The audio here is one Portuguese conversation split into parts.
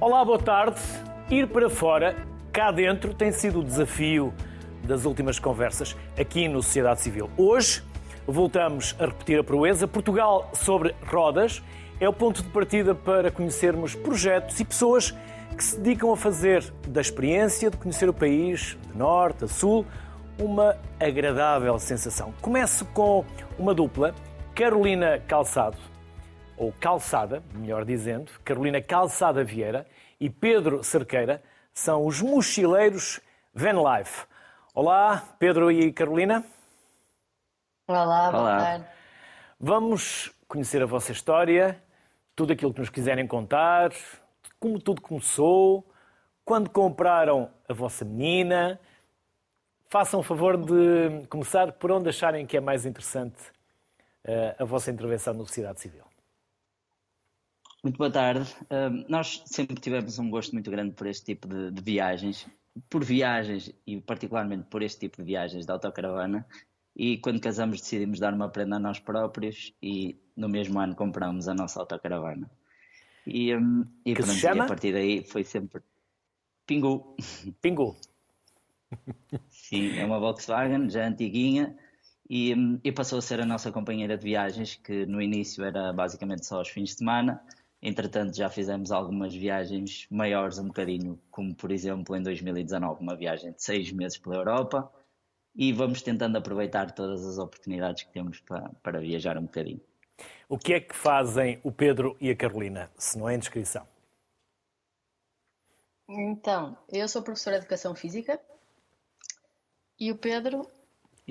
Olá, boa tarde. Ir para fora, cá dentro, tem sido o desafio das últimas conversas aqui no Sociedade Civil. Hoje voltamos a repetir a proeza. Portugal sobre rodas é o ponto de partida para conhecermos projetos e pessoas que se dedicam a fazer da experiência de conhecer o país, de norte a sul, uma agradável sensação. Começo com uma dupla, Carolina Calçado, ou Calçada, melhor dizendo, Carolina Calçada Vieira e Pedro Cerqueira, são os mochileiros Van Life. Olá, Pedro e Carolina. Olá, boa tarde. Vamos conhecer a vossa história, tudo aquilo que nos quiserem contar, como tudo começou, quando compraram a vossa menina. Façam o favor de começar por onde acharem que é mais interessante uh, a vossa intervenção na sociedade civil. Muito boa tarde. Uh, nós sempre tivemos um gosto muito grande por este tipo de, de, viagens, por viagens e particularmente por este tipo de viagens de autocaravana. E quando casamos decidimos dar uma prenda a nós próprios e no mesmo ano compramos a nossa autocaravana. E, um, e, pronto, e a partir daí foi sempre Pingu. Pingu. Sim, é uma Volkswagen já antiguinha e, e passou a ser a nossa companheira de viagens, que no início era basicamente só aos fins de semana Entretanto, já fizemos algumas viagens maiores um bocadinho, como por exemplo em 2019, uma viagem de seis meses pela Europa, e vamos tentando aproveitar todas as oportunidades que temos para, para viajar um bocadinho. O que é que fazem o Pedro e a Carolina, se não é inscrição? Então, eu sou professora de Educação Física e o Pedro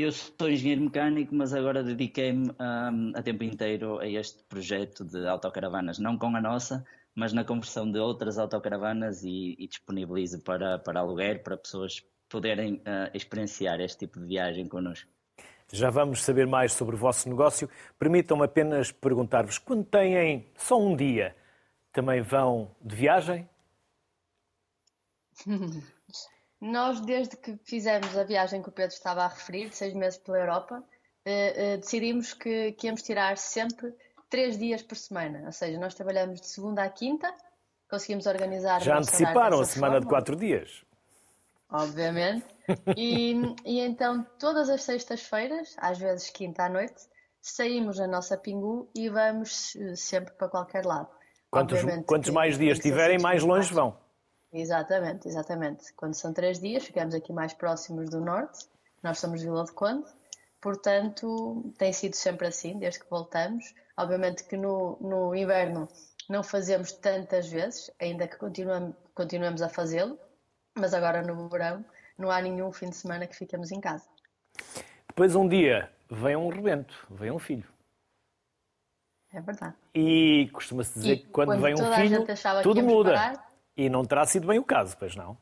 eu sou engenheiro mecânico, mas agora dediquei-me um, a tempo inteiro a este projeto de autocaravanas, não com a nossa, mas na conversão de outras autocaravanas e, e disponibilizo para, para aluguer, para pessoas poderem uh, experienciar este tipo de viagem connosco. Já vamos saber mais sobre o vosso negócio. Permitam-me apenas perguntar-vos: quando têm só um dia, também vão de viagem? Nós, desde que fizemos a viagem que o Pedro estava a referir, de seis meses pela Europa, eh, eh, decidimos que, que íamos tirar sempre três dias por semana. Ou seja, nós trabalhamos de segunda à quinta, conseguimos organizar. Já anteciparam a semana forma, de quatro dias? Obviamente. E, e então, todas as sextas-feiras, às vezes quinta à noite, saímos na nossa Pingu e vamos eh, sempre para qualquer lado. Quantos, quantos mais dias tiverem, mais longe vão. Exatamente, exatamente. Quando são três dias, ficamos aqui mais próximos do norte. Nós somos Vila de Conde, portanto, tem sido sempre assim, desde que voltamos. Obviamente que no, no inverno não fazemos tantas vezes, ainda que continuamos, continuamos a fazê-lo, mas agora no verão não há nenhum fim de semana que ficamos em casa. Depois um dia vem um rebento, vem um filho. É verdade. E costuma-se dizer e que quando, quando vem um filho, tudo muda. Parar, e não terá sido bem o caso, pois não?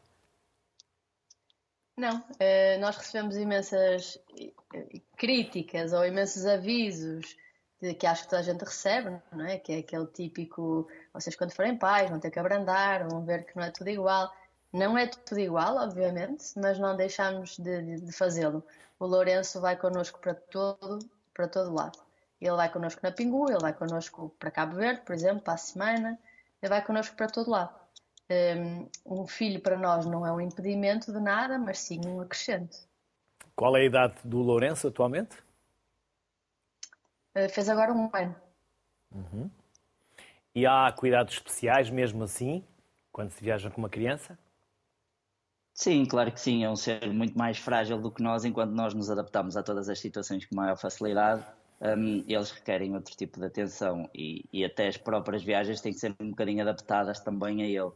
Não, uh, nós recebemos imensas eh, críticas ou imensos avisos de, que acho que toda a gente recebe, não é? Que é aquele típico, vocês quando forem pais vão ter que abrandar, vão ver que não é tudo igual. Não é tudo igual, obviamente, mas não deixamos de, de, de fazê-lo. O Lourenço vai connosco para todo, para todo lado. Ele vai connosco na Pingu, ele vai connosco para Cabo Verde, por exemplo, para a semana, ele vai connosco para todo lado um filho para nós não é um impedimento de nada, mas sim um acrescente. Qual é a idade do Lourenço atualmente? Uh, fez agora um ano. Uhum. E há cuidados especiais mesmo assim, quando se viaja com uma criança? Sim, claro que sim. É um ser muito mais frágil do que nós, enquanto nós nos adaptamos a todas as situações com maior facilidade. Um, eles requerem outro tipo de atenção e, e, até as próprias viagens têm que ser um bocadinho adaptadas também a ele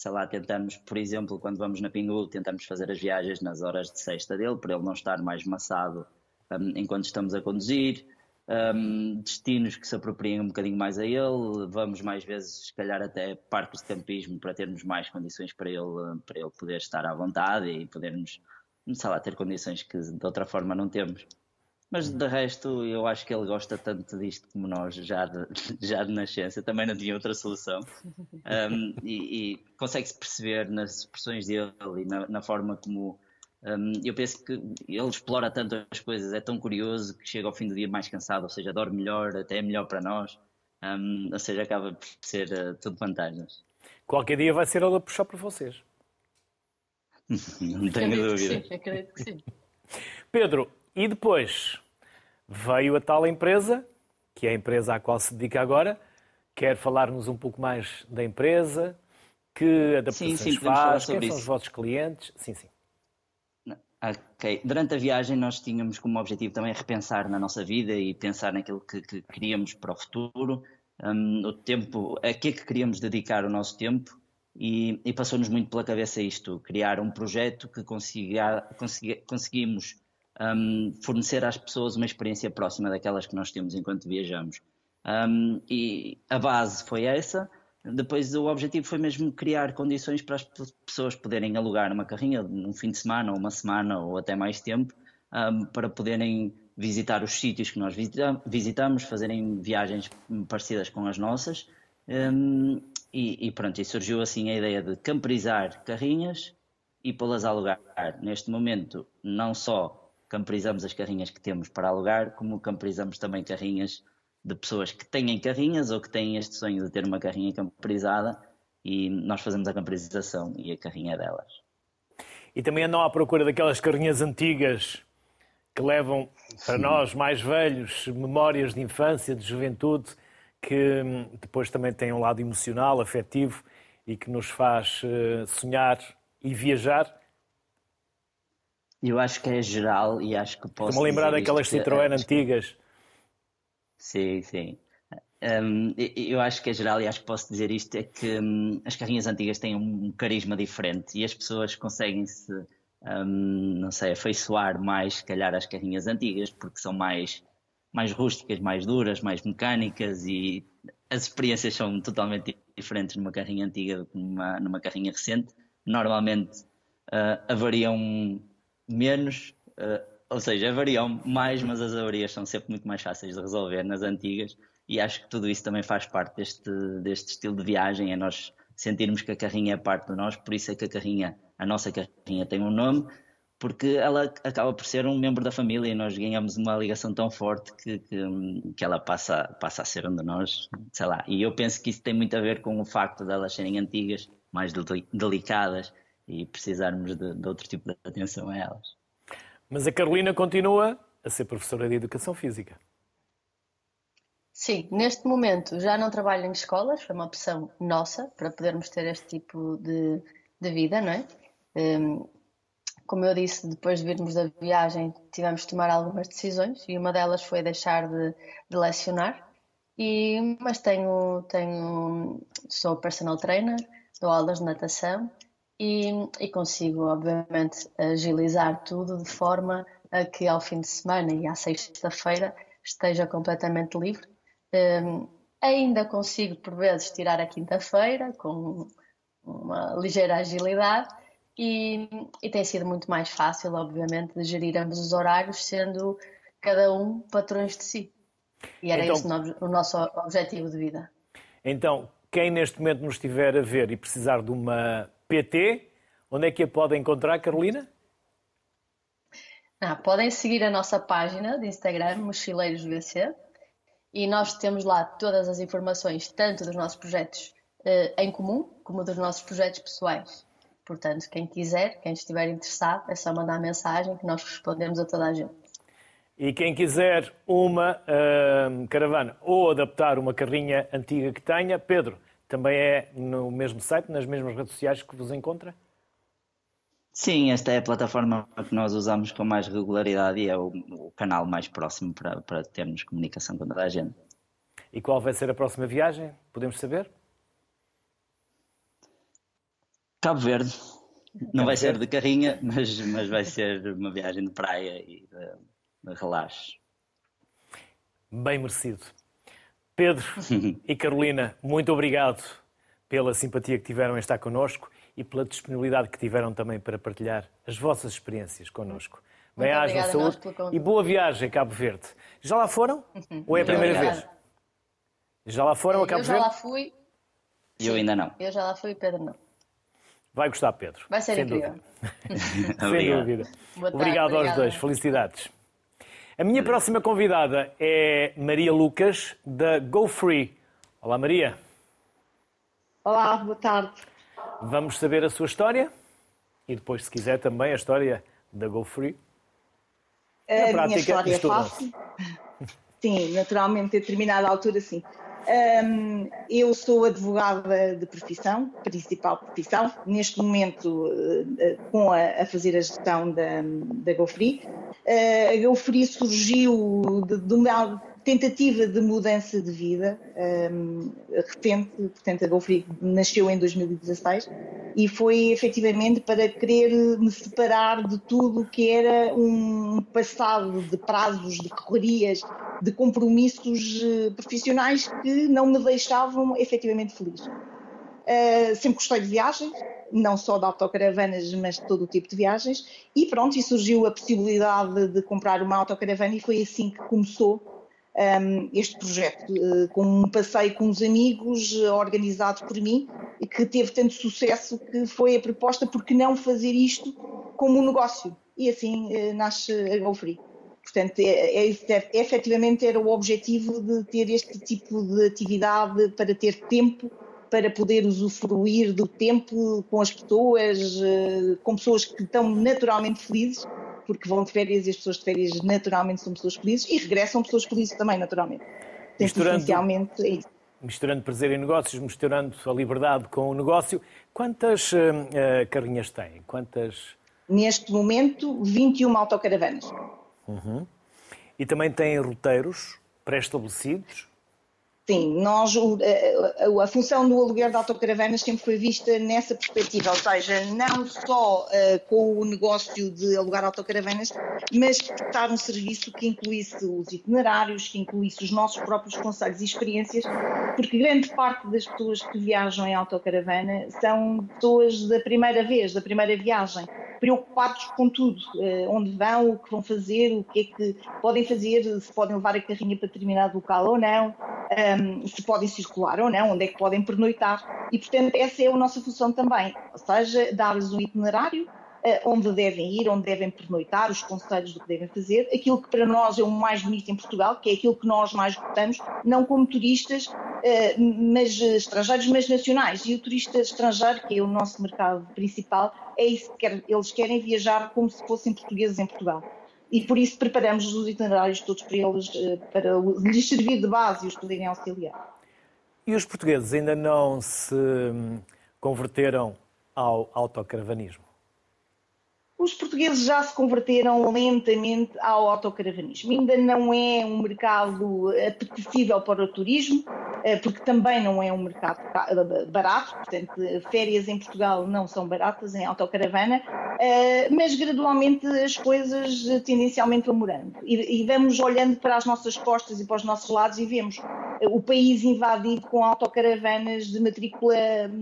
sei lá, tentamos, por exemplo, quando vamos na Pingu, tentamos fazer as viagens nas horas de sexta dele, para ele não estar mais maçado um, enquanto estamos a conduzir. Um, destinos que se apropriem um bocadinho mais a ele, vamos mais vezes, se calhar, até parques de campismo para termos mais condições para ele, para ele poder estar à vontade e podermos, sei lá, ter condições que de outra forma não temos. Mas de resto, eu acho que ele gosta tanto disto como nós, já de, já de nascença. Também não tinha outra solução. Um, e, e consegue-se perceber nas expressões dele e na, na forma como. Um, eu penso que ele explora tanto as coisas, é tão curioso que chega ao fim do dia mais cansado, ou seja, dorme melhor, até é melhor para nós. Um, ou seja, acaba por ser uh, tudo vantagens. qualquer dia vai ser ela a puxar por vocês. Não tenho dúvida. Sim, acredito que sim. Pedro, e depois veio a tal empresa, que é a empresa à qual se dedica agora. Quer falar-nos um pouco mais da empresa? Que adaptações sim, sim, faz? Quem são isso. os vossos clientes? Sim, sim. Ok. Durante a viagem nós tínhamos como objetivo também repensar na nossa vida e pensar naquilo que, que queríamos para o futuro, um, o tempo, a que é que queríamos dedicar o nosso tempo e, e passou-nos muito pela cabeça isto, criar um projeto que consiga, consiga, conseguimos um, fornecer às pessoas uma experiência próxima daquelas que nós temos enquanto viajamos. Um, e a base foi essa. Depois o objetivo foi mesmo criar condições para as pessoas poderem alugar uma carrinha num fim de semana, ou uma semana, ou até mais tempo, um, para poderem visitar os sítios que nós visitamos, fazerem viagens parecidas com as nossas. Um, e, e, pronto, e surgiu assim a ideia de camperizar carrinhas e pô-las a alugar. Neste momento, não só camperizamos as carrinhas que temos para alugar, como camperizamos também carrinhas de pessoas que têm carrinhas ou que têm este sonho de ter uma carrinha camperizada e nós fazemos a camperização e a carrinha delas. E também andam à procura daquelas carrinhas antigas que levam para Sim. nós mais velhos memórias de infância, de juventude, que hum, depois também têm um lado emocional, afetivo e que nos faz eh, sonhar e viajar. Eu acho que é geral e acho que posso. Estou-me a lembrar daquelas Citroën antigas. Sim, sim. Um, eu acho que é geral e acho que posso dizer isto: é que um, as carrinhas antigas têm um carisma diferente e as pessoas conseguem-se, um, não sei, afeiçoar mais, se calhar, às carrinhas antigas porque são mais, mais rústicas, mais duras, mais mecânicas e as experiências são totalmente diferentes numa carrinha antiga do que numa, numa carrinha recente. Normalmente uh, avariam menos, uh, ou seja, variam mais, mas as avarias são sempre muito mais fáceis de resolver nas antigas e acho que tudo isso também faz parte deste, deste estilo de viagem, é nós sentirmos que a carrinha é parte de nós, por isso é que a carrinha, a nossa carrinha tem um nome, porque ela acaba por ser um membro da família e nós ganhamos uma ligação tão forte que, que, que, ela passa, passa a ser um de nós, sei lá. E eu penso que isso tem muito a ver com o facto de elas serem antigas, mais delicadas e precisarmos de, de outro tipo de atenção a elas. Mas a Carolina continua a ser professora de Educação Física. Sim, neste momento já não trabalho em escolas, foi uma opção nossa para podermos ter este tipo de, de vida, não é? Um, como eu disse, depois de virmos da viagem, tivemos de tomar algumas decisões e uma delas foi deixar de, de lecionar. E, mas tenho, tenho, sou personal trainer, dou aulas de natação e, e, consigo, obviamente, agilizar tudo de forma a que ao fim de semana e à sexta-feira esteja completamente livre. Um, ainda consigo, por vezes, tirar a quinta-feira com uma ligeira agilidade e, e, tem sido muito mais fácil, obviamente, de gerir ambos os horários, sendo cada um patrões de si. E era então, esse o nosso objetivo de vida. Então, quem neste momento nos estiver a ver e precisar de uma PT. Onde é que a podem encontrar, Carolina? Ah, podem seguir a nossa página de Instagram, Mochileiros VC, e nós temos lá todas as informações, tanto dos nossos projetos eh, em comum, como dos nossos projetos pessoais. Portanto, quem quiser, quem estiver interessado, é só mandar mensagem que nós respondemos a toda a gente. E quem quiser uma uh, caravana ou adaptar uma carrinha antiga que tenha, Pedro, também é no mesmo site, nas mesmas redes sociais que vos encontra? Sim, esta é a plataforma que nós usamos com mais regularidade e é o, o canal mais próximo para, para termos comunicação com toda a gente. E qual vai ser a próxima viagem? Podemos saber? Cabo Verde. Não vai ser de carrinha, mas, mas vai ser uma viagem de praia e de, de relaxo. Bem merecido. Pedro e Carolina, muito obrigado pela simpatia que tiveram em estar connosco e pela disponibilidade que tiveram também para partilhar as vossas experiências connosco. Bem-aja, saúde e boa viagem a Cabo Verde. Já lá foram? Uhum. Ou é a primeira vez? Já lá foram a Cabo Verde? Eu já lá fui. Eu ainda não. Eu já lá fui, Pedro não. Vai gostar, Pedro. Vai ser Sem incrível. Dúvida. Sem dúvida. Obrigado aos dois. Felicidades. A minha próxima convidada é Maria Lucas, da Go Free. Olá, Maria. Olá, boa tarde. Vamos saber a sua história e depois, se quiser, também a história da GoFree. A prática, minha história é fácil. Sim, naturalmente, a determinada altura, sim. Um, eu sou advogada de profissão, principal profissão, neste momento uh, com a, a, fazer a gestão da, da GoFree. Uh, a GoFree surgiu de, de uma tentativa de mudança de vida um, recente, portanto a GoFree nasceu em 2016 e foi efetivamente para querer me separar de tudo que era um passado de prazos, de correrias, de compromissos eh, profissionais que não me deixavam efetivamente feliz. Uh, sempre gostei de viagens, não só de autocaravanas, mas de todo o tipo de viagens, e pronto, e surgiu a possibilidade de comprar uma autocaravana e foi assim que começou um, este projeto, uh, com um passeio com os amigos, uh, organizado por mim, e que teve tanto sucesso que foi a proposta, porque não fazer isto como um negócio? E assim uh, nasce a GoFree. Portanto, é, é, é, efetivamente era o objetivo de ter este tipo de atividade para ter tempo para poder usufruir do tempo com as pessoas, com pessoas que estão naturalmente felizes porque vão de férias e as pessoas de férias naturalmente são pessoas felizes e regressam pessoas felizes também, naturalmente. Misturando, essencialmente é isso. Misturando prazer em negócios, misturando a liberdade com o negócio. Quantas uh, carrinhas têm? Quantas? Neste momento, 21 autocaravanas. Uhum. E também têm roteiros pré-estabelecidos? Sim, nós, a, a, função do aluguer de autocaravanas sempre foi vista nessa perspectiva, ou seja, não só uh, com o negócio de alugar autocaravanas, mas prestar um serviço que incluísse os itinerários, que incluísse os nossos próprios conselhos e experiências, porque grande parte das pessoas que viajam em autocaravana são pessoas da primeira vez, da primeira viagem preocupados com tudo, uh, onde vão, o que vão fazer, o que é que podem fazer, se podem levar a carrinha para determinado local ou não, ehm, se podem circular ou não, onde é que podem pernoitar. E, portanto, essa é a nossa função também, ou seja, dar-lhes um itinerário, onde devem ir, onde devem pernoitar, os conselhos do que devem fazer, aquilo que para nós é o mais bonito em Portugal, que é aquilo que nós mais gostamos, não como turistas, uh, mas estrangeiros, mas nacionais. E o turista estrangeiro, que é o nosso mercado principal, é isso que quer, eles querem viajar como se fossem portugueses em Portugal. E por isso preparamos os itinerários todos para eles, para lhes servir de base e os poderem auxiliar. E os portugueses ainda não se hum, converteram ao autocaravanismo? Os portugueses já se converteram lentamente ao autocaravanismo. Ainda não é um mercado apetecível para o turismo, eh, porque também não é um mercado barato, portanto, férias em Portugal não são baratas em autocaravana, eh, mas gradualmente as coisas tendencialmente vão morando. E vamos olhando para as nossas costas e para os nossos lados e vemos o país invadido com autocaravanas de matrícula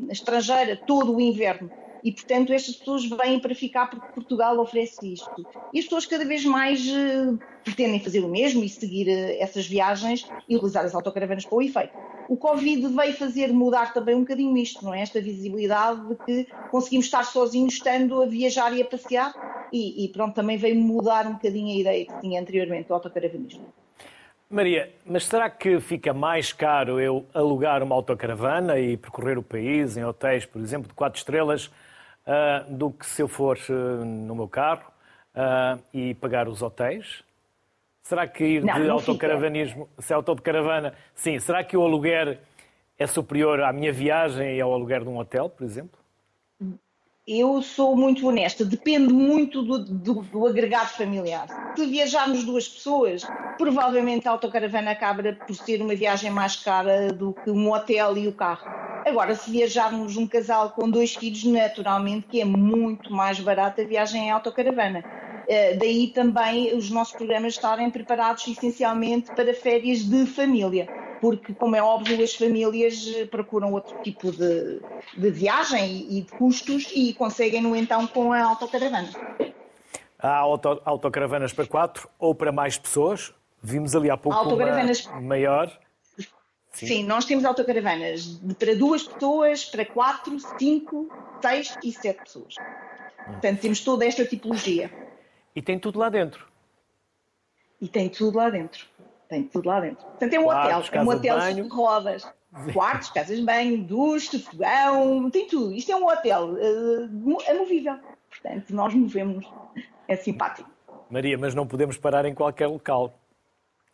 estrangeira todo o inverno e, portanto, estas pessoas vêm para ficar porque Portugal oferece isto. E as pessoas cada vez mais uh, pretendem fazer o mesmo e seguir uh, essas viagens e utilizar as autocaravanas para o efeito. O Covid veio fazer mudar também um bocadinho isto, não é? Esta visibilidade de que conseguimos estar sozinhos estando a viajar e a passear e, e pronto, também veio mudar um bocadinho a ideia que tinha anteriormente do autocaravanismo. Maria, mas será que fica mais caro eu alugar uma autocaravana e percorrer o país em hotéis, por exemplo, de quatro estrelas, uh, do que se eu for uh, no meu carro uh, e pagar os hotéis? Será que ir não, de autocaravanismo, fica. se é autocaravana, sim, será que o aluguer é superior à minha viagem e ao aluguer de um hotel, por exemplo? Eu sou muito honesta, depende muito do, do, do, agregado familiar. Se viajarmos duas pessoas, provavelmente a autocaravana acaba por ser uma viagem mais cara do que um hotel e o carro. Agora, se viajarmos um casal com dois filhos, naturalmente que é muito mais barata a viagem em autocaravana. Eh, daí também os nossos programas estarem preparados essencialmente para férias de família, porque, como é óbvio, as famílias eh, procuram outro tipo de, de viagem e de custos e conseguem, no então, com a autocaravana. Há auto, autocaravanas para quatro ou para mais pessoas? Vimos ali há pouco uma maior. Sim. Sim. nós temos autocaravanas para duas pessoas, para quatro, cinco, seis e sete pessoas. Portanto, temos toda esta tipologia. E tem tudo lá dentro. E tem tudo lá dentro. Tem tudo lá dentro. Portanto, é um Quartos, hotel. É um hotel de rodas. quartos, casas de banho, duche, fogão, tem tudo. Isto é um hotel uh, amovível. Portanto, nós movemos. É simpático. Maria, mas não podemos parar em qualquer local.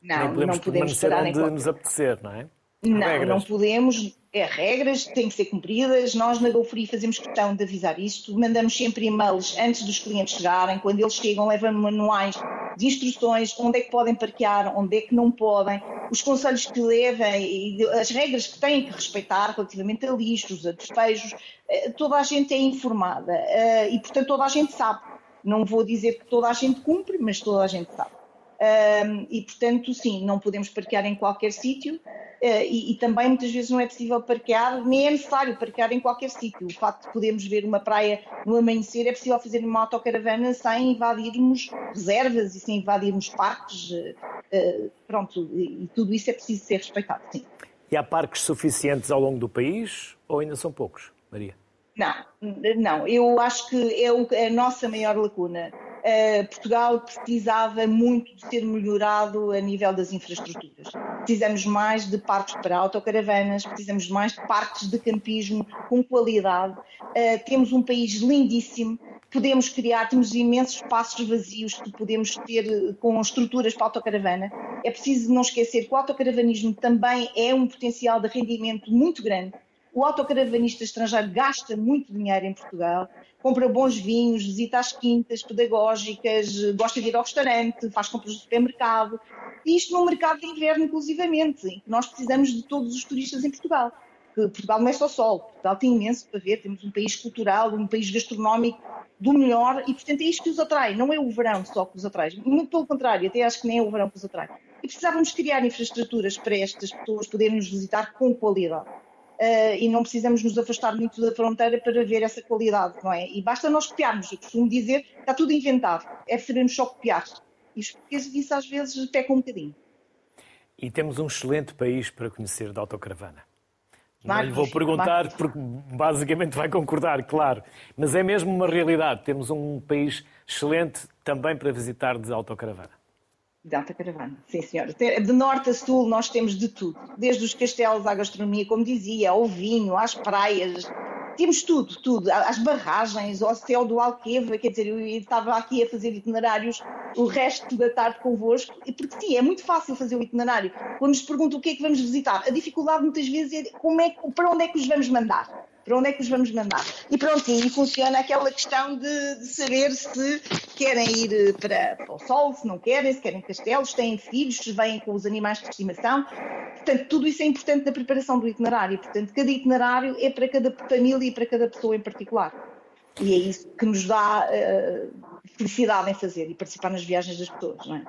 Não, Nem podemos não podemos parar onde em qualquer... nos apetecer, não é? Não, regras. não podemos. É regras, têm que ser cumpridas. Nós na GoFree fazemos questão de avisar isto. Mandamos sempre e-mails antes dos clientes chegarem. Quando eles chegam, levam manuais de instruções, onde é que podem parquear, onde é que não podem, os conselhos que devem e as regras que têm que respeitar relativamente a lixos, a despejos. Eh, toda a gente é informada eh, e, portanto, toda a gente sabe. Não vou dizer que toda a gente cumpre, mas toda a gente sabe. Um, e, portanto, sim, não podemos parquear em qualquer sítio uh, e, e, também muitas vezes não é possível parquear, nem é necessário parquear em qualquer sítio. O facto de podermos ver uma praia no amanhecer é possível fazer uma autocaravana sem invadirmos reservas e sem invadirmos parques. Uh, pronto, e, e tudo isso é preciso ser respeitado, sim. E há parques suficientes ao longo do país ou ainda são poucos, Maria? Não, não, eu acho que é, o, é a nossa maior lacuna. Uh, Portugal precisava muito de ser melhorado a nível das infraestruturas. Precisamos mais de parques para autocaravanas, precisamos mais de parques de campismo com qualidade. Uh, temos um país lindíssimo, podemos criar, temos imensos espaços vazios que podemos ter eh, com estruturas para autocaravana. É preciso não esquecer que o autocaravanismo também é um potencial de rendimento muito grande o autocaravanista estrangeiro gasta muito dinheiro em Portugal, compra bons vinhos, visita as quintas pedagógicas, gosta de ir ao restaurante, faz compras no supermercado. E isto num mercado de inverno, inclusivamente, em que nós precisamos de todos os turistas em Portugal. Portugal não é só sol, Portugal tem imenso para ver, temos um país cultural, um país gastronómico do melhor e, portanto, é isto que os atrai. Não é o verão só que os atrai, muito pelo contrário, até acho que nem é o verão que os atrai. E precisávamos criar infraestruturas para estas pessoas poderem nos visitar com qualidade uh, e não precisamos nos afastar muito da fronteira para ver essa qualidade, não é? E basta nós copiarmos. Eu costumo dizer está tudo inventado, é sabermos só copiar. E os portugueses disso às vezes pecam um bocadinho. E temos um excelente país para conhecer da autocaravana. Não lhe vou perguntar, porque basicamente vai concordar, claro. Mas é mesmo uma realidade. Temos um país excelente também para visitar de autocaravana. De alta caravana, sim senhora. De norte a sul nós temos de tudo, desde os castelos à gastronomia, como dizia, ao vinho, às praias, temos tudo, tudo, às barragens, ao céu do Alqueva, quer dizer, eu estava aqui a fazer itinerários o resto da tarde convosco, porque sim, é muito fácil fazer o itinerário. Quando nos perguntam o que é que vamos visitar, a dificuldade muitas vezes é, como é para onde é que os vamos mandar para onde é que os vamos mandar? E pronto, e funciona aquela questão de, de saber se querem ir para, para, o sol, se não querem, se querem castelos, se têm filhos, se vêm com os animais de estimação. Portanto, tudo isso é importante na preparação do itinerário. Portanto, cada itinerário é para cada família e para cada pessoa em particular. E é isso que nos dá uh, felicidade em fazer e participar nas viagens das pessoas, não é?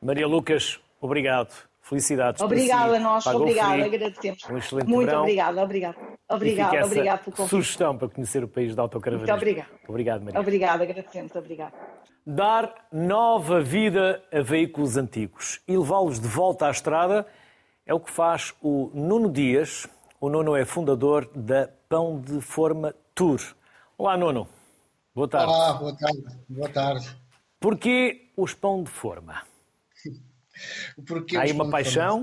Maria Lucas, obrigado. Felicidades. Obrigada a nós, obrigada, agradecemos. Um excelente Muito verão. obrigada, obrigada. Obrigado, obrigado pelo convite. Sugestão para conhecer o país da autocaravana. Muito obrigado. Obrigado, Maria. Obrigada, agradecemos, obrigado. Dar nova vida a veículos antigos e levá-los de volta à estrada é o que faz o Nuno Dias. O Nuno é fundador da Pão de Forma Tour. Olá, Nuno. Boa tarde. Olá, boa tarde. Boa tarde. Porquê os Pão de Forma? Porque Há aí uma paixão?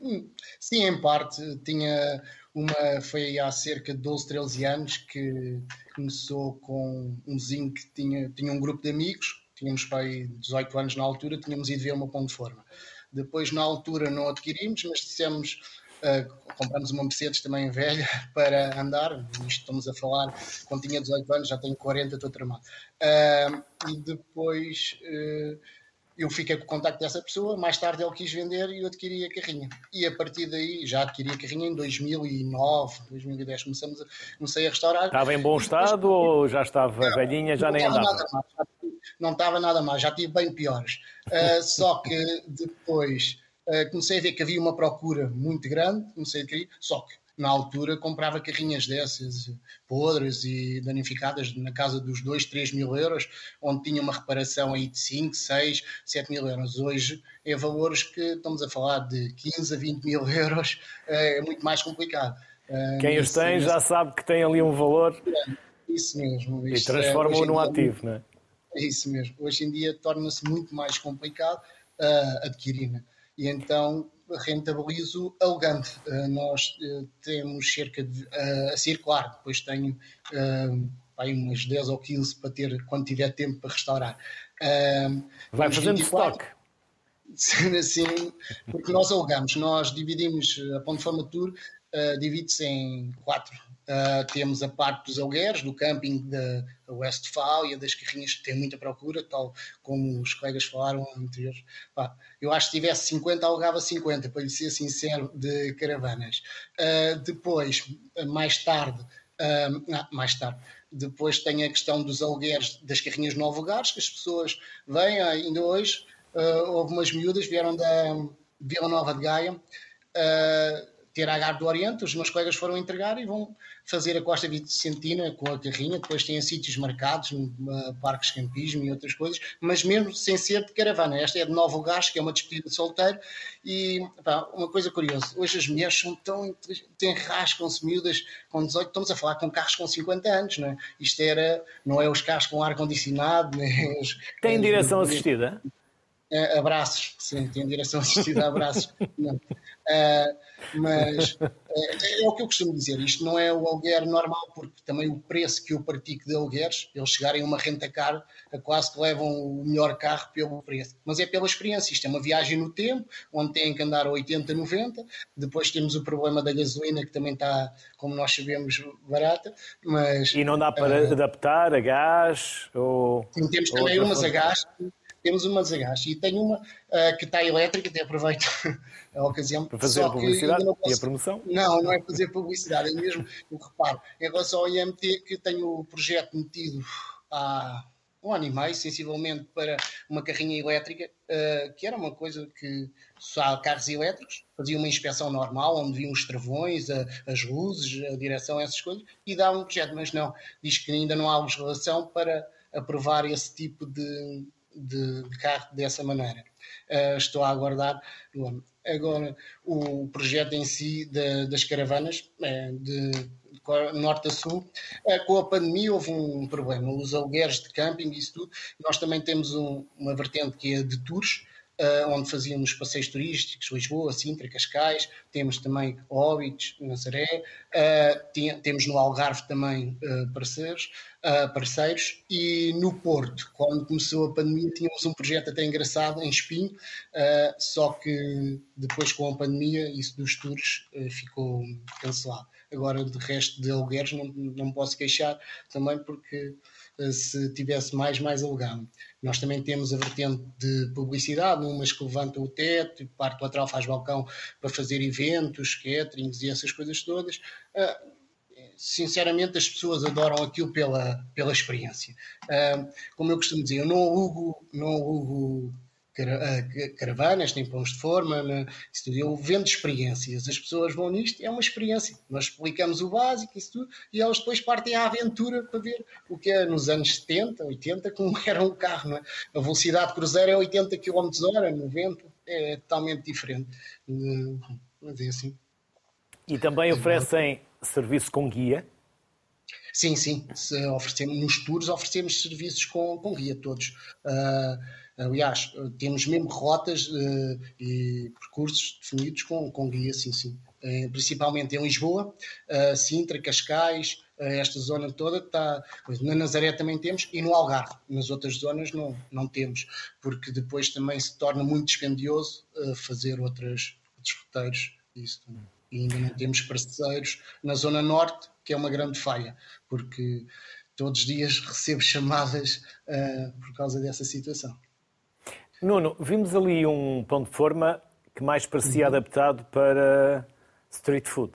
Hum, sim, em parte. Tinha uma, foi há cerca de 12, 13 anos que começou com um vizinho que tinha, tinha um grupo de amigos, tínhamos pai 18 anos na altura, tínhamos ido ver uma pão de forma. Depois, na altura, não adquirimos, mas dissemos, uh, compramos uma Mercedes também velha para andar. Isto estamos a falar, quando tinha 18 anos, já tenho 40, estou tramado. Uh, e depois. Uh, eu fiquei com o contacto dessa pessoa, mais tarde ele quis vender e eu adquiri a carrinha. E a partir daí, já adquiri a carrinha em 2009, 2010, começamos a, comecei a restaurar. Estava em bom estado ou já estava não, velhinha, já nem andava? Nada mais, não estava nada mais, já tive bem piores. Uh, só que depois uh, comecei a ver que havia uma procura muito grande, comecei a adquirir, só que na altura comprava carrinhas dessas, podres e danificadas, na casa dos 2, 3 mil euros, onde tinha uma reparação aí de 5, 6, 7 mil euros. Hoje é valores que estamos a falar de 15 a 20 mil euros, é muito mais complicado. Ah, Quem os tem já sabe que tem ali um valor. Isso mesmo. E transforma-o num ativo, não é? É isso mesmo. Hoje em dia torna-se muito mais complicado uh, adquirir. Né? E então rentabilizo alugando. Uh, nós uh, temos cerca de a circular, depois tenho aí umas 10 ou 15 para ter quando tiver tempo para restaurar. Vai fazendo 24, stock. Sim, porque nós alugamos, nós dividimos a Ponte Forma Tour, uh, divide-se em quatro. Uh, temos a parte dos alugueres, do camping da Westfalia, das carrinhas que tem muita procura, tal como os colegas falaram anteriores. Pá, eu acho que se tivesse 50, alugava 50, para lhe ser sincero, de caravanas. Uh, depois, mais tarde, uh, mais tarde, depois tem a questão dos alugueres das carrinhas no lugares, que as pessoas vêm, ainda hoje, houve umas miúdas, vieram da Vila Nova de Gaia, ter a Agar do Oriente, os meus colegas foram entregar e vão fazer a Costa Vicentina com a carrinha, depois têm sítios marcados, uh, parques de campismo e outras coisas, mas mesmo sem ser de caravana. Esta é de Novo Gás, que é uma despedida de solteiro, e pá, uma coisa curiosa, hoje as mulheres são tão enrascam-se miúdas com 18, estamos a falar com carros com 50 anos, não é? Isto era, não é os carros com ar-condicionado, nem os... Tem direção assistida? Uh, abraços, sim, tem direção assistida, abraços. Não. Uh, mas uh, é o que eu costumo dizer, isto não é o aluguer normal, porque também o preço que eu pratico de alugueres, eles chegarem a uma renta cara, quase que levam o melhor carro pelo preço. Mas é pela experiência, isto é uma viagem no tempo, onde têm que andar a 80, 90, depois temos o problema da gasolina, que também está, como nós sabemos, barata, mas... E não dá para adaptar a gás? Ou, sim, temos também umas a gás temos uma desagaste e tenho uma uh, que está elétrica, até aproveito a ocasião. Para fazer a publicidade posso... e a promoção? Não, não é fazer publicidade, é mesmo o reparo. Em relação ao IMT, que tenho o projeto metido há um ano e meio, sensivelmente, para uma carrinha elétrica, uh, que era uma coisa que só carros elétricos, fazia uma inspeção normal, onde viam os travões, a, as luzes, a direção, essas coisas, e dá um projeto, mas não, diz que ainda não há legislação para aprovar esse tipo de, de, de carro dessa maneira. Uh, estou a aguardar. Agora, o projeto em si de, das caravanas, é, de, de norte a sul, é, com a pandemia houve um problema. Os alugueres de camping, isso tudo. Nós também temos um, uma vertente que é de tours, Uh, onde fazíamos passeios turísticos, Lisboa, Sintra, Cascais, temos também Óbidos, Nazaré, uh, temos no Algarve também uh, parceiros, parceiros, e no Porto, quando começou a pandemia, tínhamos um projeto até engraçado em Espinho, só que depois com a pandemia isso dos tours ficou cancelado. Agora, de resto de alugueres, não, não posso queixar também porque se tivesse mais, mais alugava. Nós também temos a vertente de publicidade, umas que levantam o teto e parte lateral faz balcão para fazer eventos, caterings e essas coisas todas. Ah, sinceramente, as pessoas adoram aquilo pela, pela experiência. Ah, como eu costumo dizer, eu não alugo, não alugo caravanas, tem pães de forma, né? eu vendo experiências, as pessoas vão nisto, é uma experiência. Nós explicamos o básico, isso tudo, e elas depois partem à aventura para ver o que é nos anos 70, 80, como era um carro. Não é? A velocidade cruzeiro é 80 km hora, 90, é totalmente diferente. Mas é assim. E também oferecem serviço com guia? Sim, sim. oferecemos, nos tours oferecemos serviços com, com guia todos. Uh, Aliás, temos mesmo rotas uh, e percursos definidos com, com guia, sim, sim. Uh, principalmente em Lisboa, uh, Sintra, Cascais, esta zona toda está. Na Nazaré também temos e no Algarve. Nas outras zonas não, não temos, porque depois também se torna muito dispendioso fazer outras, outros roteiros. Isso E ainda não temos parceiros na Zona Norte, que é uma grande falha, porque todos os dias recebo chamadas por causa dessa situação. Nuno, vimos ali um pão de forma que mais parecia uhum. adaptado para street food.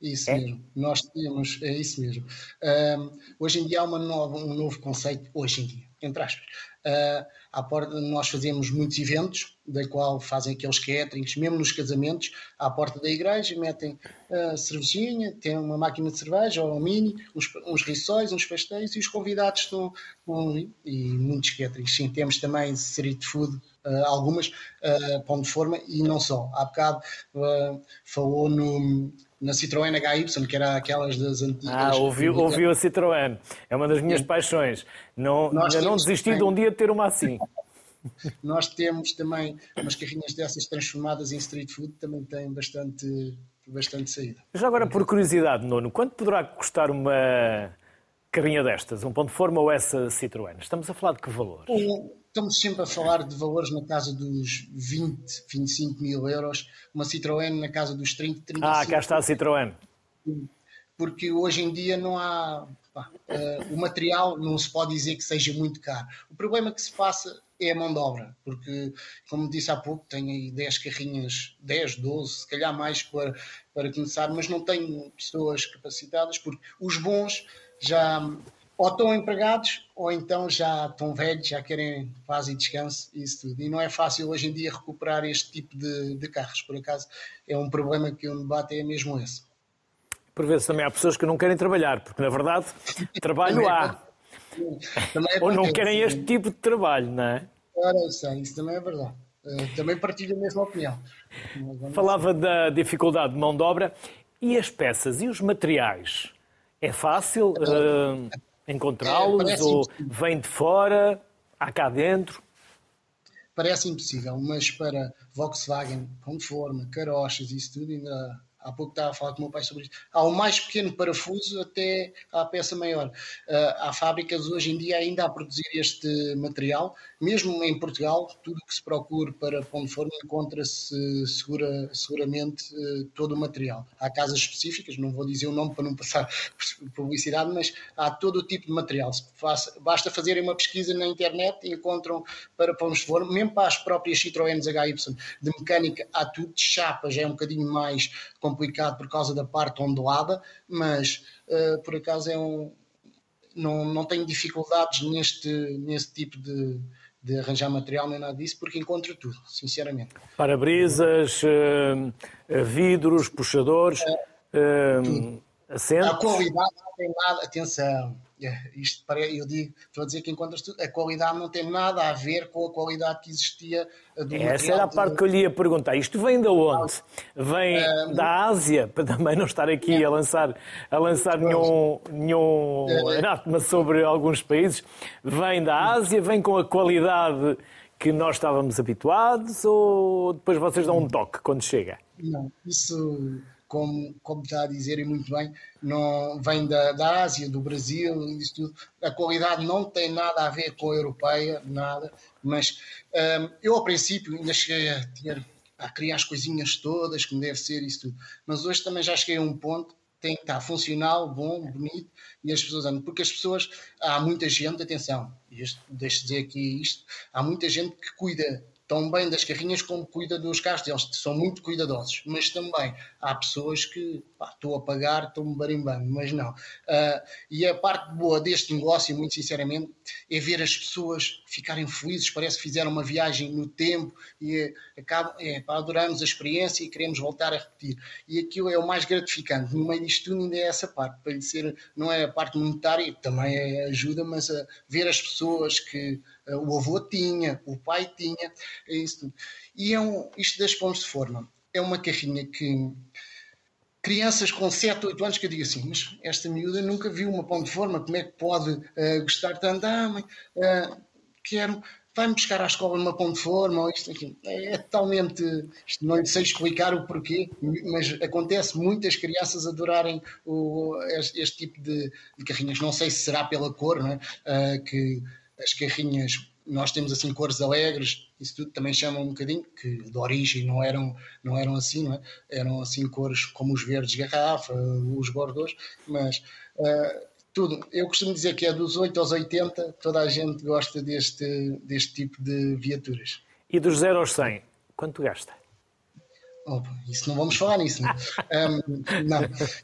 Isso é? mesmo, nós temos, é isso mesmo. Uh, hoje em dia há uma nova, um novo conceito, hoje em dia, entre aspas. Uh, à porta, nós fazemos muitos eventos, da qual fazem aqueles caterings, mesmo nos casamentos, à porta da igreja, metem uh, cervejinha, tem uma máquina de cerveja ou um mini, uns, uns rissóis, uns pastéis e os convidados estão um, e muitos caterings. Sim, temos também street food, uh, algumas, uh, pão de forma e não só. Há bocado falou no, na Citroën HY, que era aquelas das antigas. Ah, ouviu, a Citroën. É uma das minhas Sim. paixões. Não, ainda não desisti também. de um dia ter uma assim. Nós temos também umas carrinhas dessas transformadas em street food, também têm bastante, bastante saída. Já agora, por curiosidade, Nono, quanto poderá custar uma carrinha destas, um ponto de forma ou essa Citroën? Estamos a falar de que valor? Estamos sempre a falar de valores na casa dos 20, 25 mil euros, uma Citroën na casa dos 30, 35 Ah, cá está a Citroën. Porque hoje em dia não há. Pá, uh, o material não se pode dizer que seja muito caro. O problema que se passa é a mão de obra, porque, como disse há pouco, tenho aí 10 carrinhas, 10, 12, se calhar mais para, para começar, mas não tenho pessoas capacitadas, porque os bons já ou estão empregados ou então já estão velhos, já querem paz e descanso e isso tudo. E não é fácil hoje em dia recuperar este tipo de, de carros, por acaso é um problema que o debate é mesmo esse. Por vezes também há pessoas que não querem trabalhar, porque na verdade trabalho há. É ou não querem este tipo de trabalho, não é? Ora, isso, isso também é verdade. Eh, também partilho a mesma opinião. Falava da dificuldade de mão de obra e as peças e os materiais. É fácil uh, encontrá-los é, ou vem de fora, há cá dentro? Parece impossível, mas para Volkswagen, com forma, carochas e isso tudo, ainda Há pouco estava a falar com o meu pai sobre isso. Há o mais pequeno parafuso até à peça maior. Uh, há fábricas hoje em dia ainda a produzir este material. Mesmo em Portugal, tudo o que se procure para pão de forma encontra-se segura, seguramente uh, todo o material. Há casas específicas, não vou dizer o nome para não passar publicidade, mas há todo o tipo de material. Basta fazerem uma pesquisa na internet e encontram para pão de forma, mesmo para as próprias Citroën HY de mecânica, há tudo de chapa, já é um bocadinho mais complicado por causa da parte ondulada, mas uh, por acaso é um. Não, não tenho dificuldades neste, neste tipo de, de arranjar material nem nada disso, porque encontro tudo, sinceramente. Para-brisas, uh, vidros, puxadores, uh, assentos. A qualidade não tem nada, atenção, é, isto eu digo, estou a dizer que tudo, a qualidade não tem nada a ver com a qualidade que existia do Essa era a parte de... que eu lhe ia perguntar. Isto vem de onde? Vem da Ásia, para também não estar aqui é. a lançar, a lançar nenhum, nenhum é. anátema sobre alguns países. Vem da Ásia, vem com a qualidade que nós estávamos habituados ou depois vocês dão um toque quando chega? Não, isso como, como está a dizer e muito bem, não, vem da, da Ásia, do Brasil, isso tudo. A qualidade não tem nada a ver com a europeia, nada, mas um, eu ao princípio ainda cheguei a, a criar as coisinhas todas, como deve ser isso tudo, mas hoje também já cheguei a um ponto tem que estar funcional, bom, bonito, e as pessoas andam. Porque as pessoas, há muita gente, atenção, deixe dizer aqui isto, há muita gente que cuida tão bem das carrinhas como cuida dos carros. Eles são muito cuidadosos, mas também há pessoas que estou a pagar, estou-me barimbando, mas não. Uh, e a parte boa deste negócio, muito sinceramente, é ver as pessoas ficarem felizes, parece que fizeram uma viagem no tempo e é, acabam, é, pá, adoramos a experiência e queremos voltar a repetir. E aquilo é o mais gratificante. No meio disto tudo ainda é essa parte, para lhe ser, não é a parte monetária, também é ajuda, mas a ver as pessoas que o avô tinha, o pai tinha, é isso tudo. E é um, isto das pontos de forma é uma carrinha que crianças com 7, 8 anos que eu digo assim, mas esta miúda nunca viu uma pão de forma, como é que pode uh, gostar tanto? Ah, mãe, uh, quero, vai-me buscar à escola numa pão de forma, ou isto aqui. É, é totalmente, isto não lhe sei explicar o porquê, mas acontece muitas crianças adorarem o, este, este, tipo de, de, carrinhas. Não sei se será pela cor, não é? Uh, que as carrinhas nós temos assim cores alegres, isso tudo também chama um bocadinho, que de origem não eram, não eram assim, não é? Eram assim cores como os verdes garrafa, os bordeaux, mas uh, tudo. Eu costumo dizer que é dos 8 aos 80, toda a gente gosta deste, deste tipo de viaturas. E dos 0 aos 100, quanto gasta? Oh, isso não vamos falar nisso, não. um, não.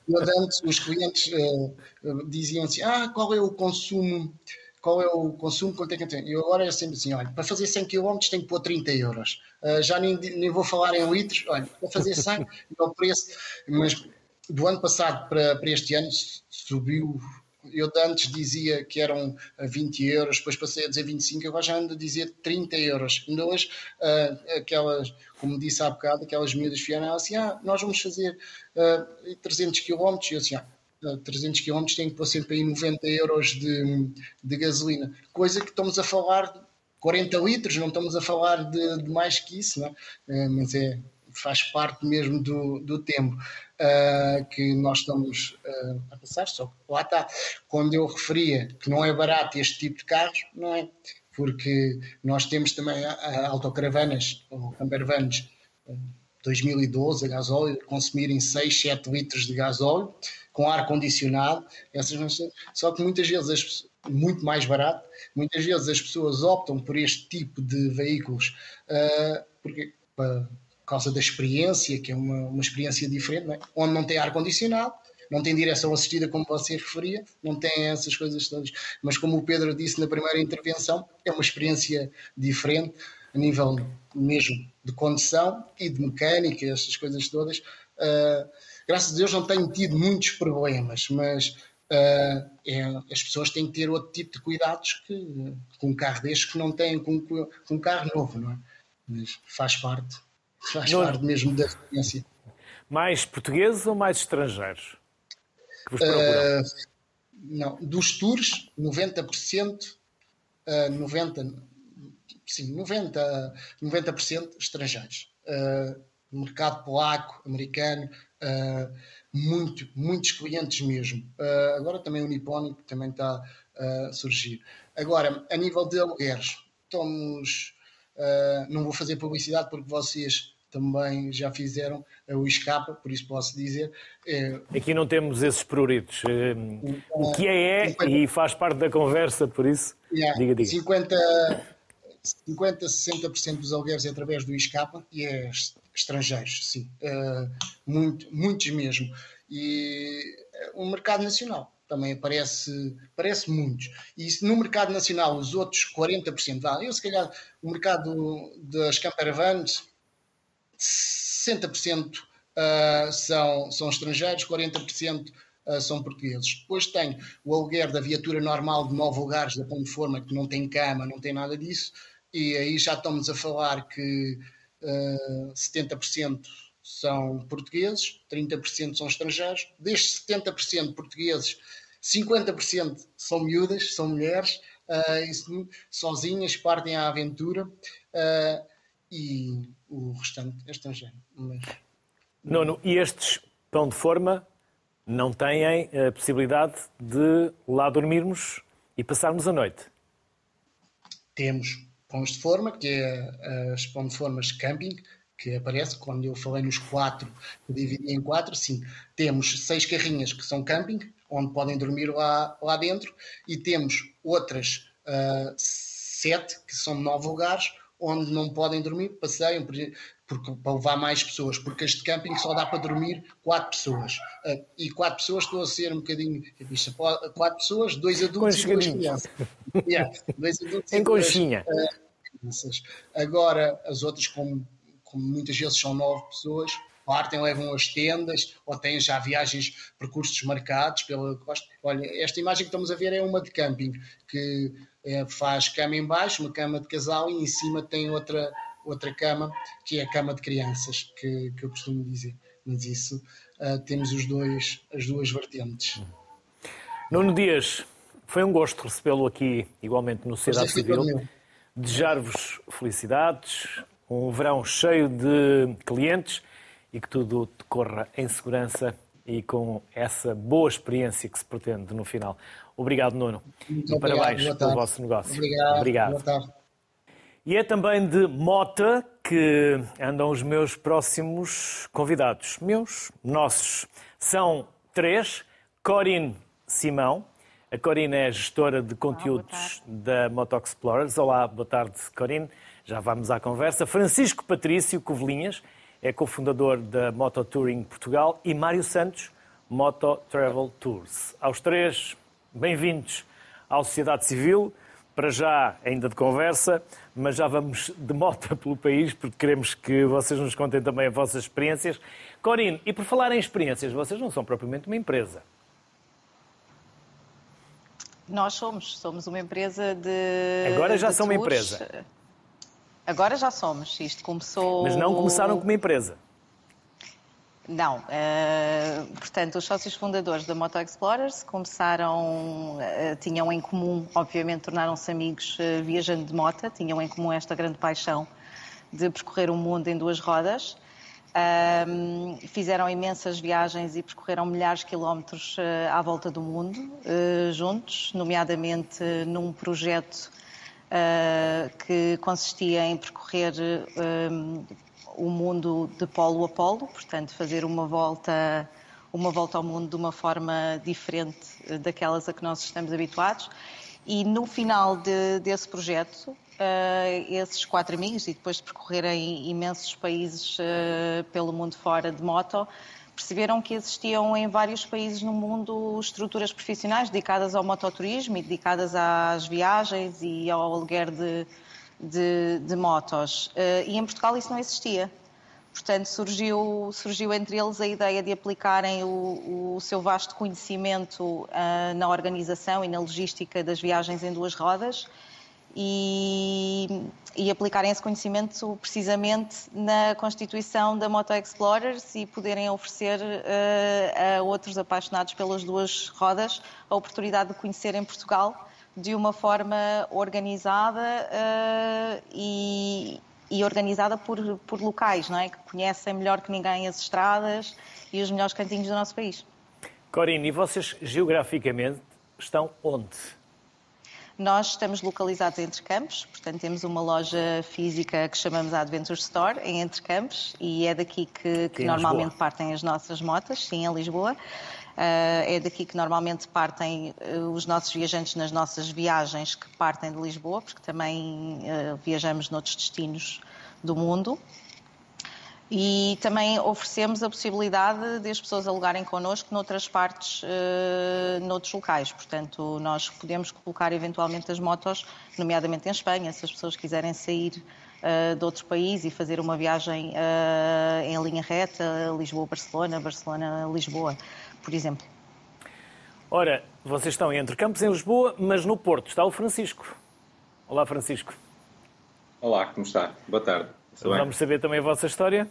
Eu, antes, os clientes uh, diziam assim: ah, qual é o consumo qual é o consumo, quanto é que eu tenho. E agora é sempre assim, olha, para fazer 100 km tem que pôr 30 euros. Uh, já nem, nem vou falar em litros, olha, para fazer 100 é o preço, mas do ano passado para, para este ano subiu, eu antes dizia que eram 20 euros, depois passei a dizer 25, agora já ando a dizer 30 euros. Ainda hoje, uh, aquelas, como disse há bocado, aquelas miúdas vieram assim, ah, nós vamos fazer uh, 300 km, e eu assim, ah, 300 km tem que pôr sempre aí 90 euros de, de gasolina. Coisa que estamos a falar 40 litros, não estamos a falar de, de mais que isso, é? mas é, faz parte mesmo do, do tempo uh, que nós estamos uh, a passar. Só que lá está, quando eu referia que não é barato este tipo de carros, não é? Porque nós temos também autocaravanas ou campervanes 2012 a gasóleo, consumirem 6, 7 litros de gasóleo com ar condicionado, essas só que muitas vezes as, muito mais barato, muitas vezes as pessoas optam por este tipo de veículos uh, porque, por causa da experiência, que é uma, uma experiência diferente, não é? onde não tem ar condicionado, não tem direção assistida, como você referia, não tem essas coisas todas. Mas como o Pedro disse na primeira intervenção, é uma experiência diferente a nível mesmo de condução e de mecânica, essas coisas todas. Uh, graças a Deus não tenho tido muitos problemas, mas uh, é, as pessoas têm que ter outro tipo de cuidados que com um carro deste que não têm com, com um carro novo, não é? Mas faz parte, faz não. parte mesmo da experiência. Mais portugueses ou mais estrangeiros? Que vos uh, não, dos tours, 90%, uh, 90, sim, 90, 90% estrangeiros. Uh, mercado polaco, americano, uh, muito, muitos clientes mesmo. Uh, agora também o Nipónico também está a surgir. Agora, a nível de alugueres, estamos, não vou fazer publicidade porque vocês também já fizeram o escapa, por isso posso dizer. Aqui não temos esses pruritos. O que é é 50, e faz parte da conversa, por isso. Yeah, diga, diga. 50, 50, 60% dos alugueres é através do escapa e é estrangeiros, sim. Uh, muito, muitos mesmo. E uh, o mercado nacional também aparece, aparece muitos. E no mercado nacional, os outros 40%, vá, eu se calhar, o mercado das campervans, 60% uh, são, são estrangeiros, 40% uh, são portugueses. Depois tem o aluguer da viatura normal de 9 lugares da Ponte Forma, que não tem cama, não tem nada disso, e aí já estamos a falar que uh, 70% são portugueses, 30% são estrangeiros. Destes 70% portugueses, 50% são miúdas, são mulheres, uh, sozinhas, partem à aventura, uh, e o restante é estrangeiro. Mas... Nono, e estes pão de forma não têm a possibilidade de lá dormirmos e passarmos a noite? Temos pães de forma, que é as pão de formas camping, que aparece. Quando eu falei nos quatro, que dividi em quatro, sim, temos seis carrinhas que são camping, onde podem dormir lá, lá dentro, e temos outras uh, sete, que são nove lugares, onde não podem dormir, passeiam, porque, para levar mais pessoas, porque este camping só dá para dormir quatro pessoas. Uh, e quatro pessoas, estou a ser um bocadinho. Quatro pessoas, dois adultos e duas crianças. Yeah, dois adultos em conchinha. Uh, Agora, as outras, como, como muitas vezes são nove pessoas, partem, levam as tendas ou têm já viagens, percursos marcados pela costa. Olha, esta imagem que estamos a ver é uma de camping, que é, faz cama em baixo, uma cama de casal e em cima tem outra outra cama, que é a cama de crianças, que, que eu costumo dizer. Mas isso uh, temos os dois, as duas vertentes. Nuno Dias, foi um gosto recebê-lo aqui, igualmente no Sociedade Civil. Desejar-vos felicidades, um verão cheio de clientes e que tudo decorra em segurança e com essa boa experiência que se pretende no final. Obrigado, Nuno. Muito e parabéns pelo vosso negócio. Obrigado. obrigado. E é também de Mota que andam os meus próximos convidados. Meus, nossos. São três. Corinne Simão. A Corinne é gestora de conteúdos Olá, da Moto Explorers. Olá, boa tarde, Corinne. Já vamos à conversa. Francisco Patrício Covelinhas é cofundador da Moto Touring Portugal. E Mário Santos, Moto Travel Tours. Aos três, bem-vindos à Sociedade Civil para já ainda de conversa, mas já vamos de moto pelo país, porque queremos que vocês nos contem também as vossas experiências. Corine, e por falar em experiências, vocês não são propriamente uma empresa. Nós somos, somos uma empresa de. Agora já de são tours. uma empresa. Agora já somos. Isto começou. Mas não começaram como empresa. Não. Uh, portanto, os sócios fundadores da Moto Explorers começaram, uh, tinham em comum, obviamente, tornaram-se amigos uh, viajando de moto, tinham em comum esta grande paixão de percorrer o mundo em duas rodas. fizeram imensas viagens e percorreram milhares de quilómetros à volta do mundo juntos, nomeadamente num projeto que consistia em percorrer o mundo de polo a polo, portanto, fazer uma volta, uma volta ao mundo de uma forma diferente daquelas a que nós estamos habituados. E no final de, desse projeto, uh, esses quatro amigos, e depois de percorrerem imensos países uh, pelo mundo fora de moto, perceberam que existiam em vários países no mundo estruturas profissionais dedicadas ao mototurismo e dedicadas às viagens e ao aluguer de, de, de motos. Eh, e em Portugal isso não existia. Portanto, surgiu, surgiu entre eles a ideia de aplicarem o, o seu vasto conhecimento uh, na organização e na logística das viagens em duas rodas e, e, aplicarem esse conhecimento precisamente na constituição da Moto Explorers e poderem oferecer uh, a outros apaixonados pelas duas rodas a oportunidade de conhecer em Portugal de uma forma organizada uh, e, e, organizada por, por locais, não é? Que conhecem melhor que ninguém as estradas e os melhores cantinhos do nosso país. Corine, e vocês geograficamente estão onde? Nós estamos localizados em Entre Campos, portanto temos uma loja física que chamamos a Adventure Store em Entre Campos e é daqui que, que normalmente partem as nossas motas, sim, em Lisboa. Eh, é daqui que normalmente partem eh, os nossos viajantes nas nossas viagens que partem de Lisboa, porque também eh, viajamos noutros destinos do mundo. E também oferecemos a possibilidade de as pessoas alugarem connosco noutras partes, noutros locais. Portanto, nós podemos colocar eventualmente as motos, nomeadamente em Espanha, se as pessoas quiserem sair de outro país e fazer uma viagem em linha reta, Lisboa-Barcelona, Barcelona-Lisboa por exemplo. Ora, vocês estão entre Campos em Lisboa, mas no Porto está o Francisco. Olá, Francisco. Olá, como está? Boa tarde. Vamos saber também a vossa história?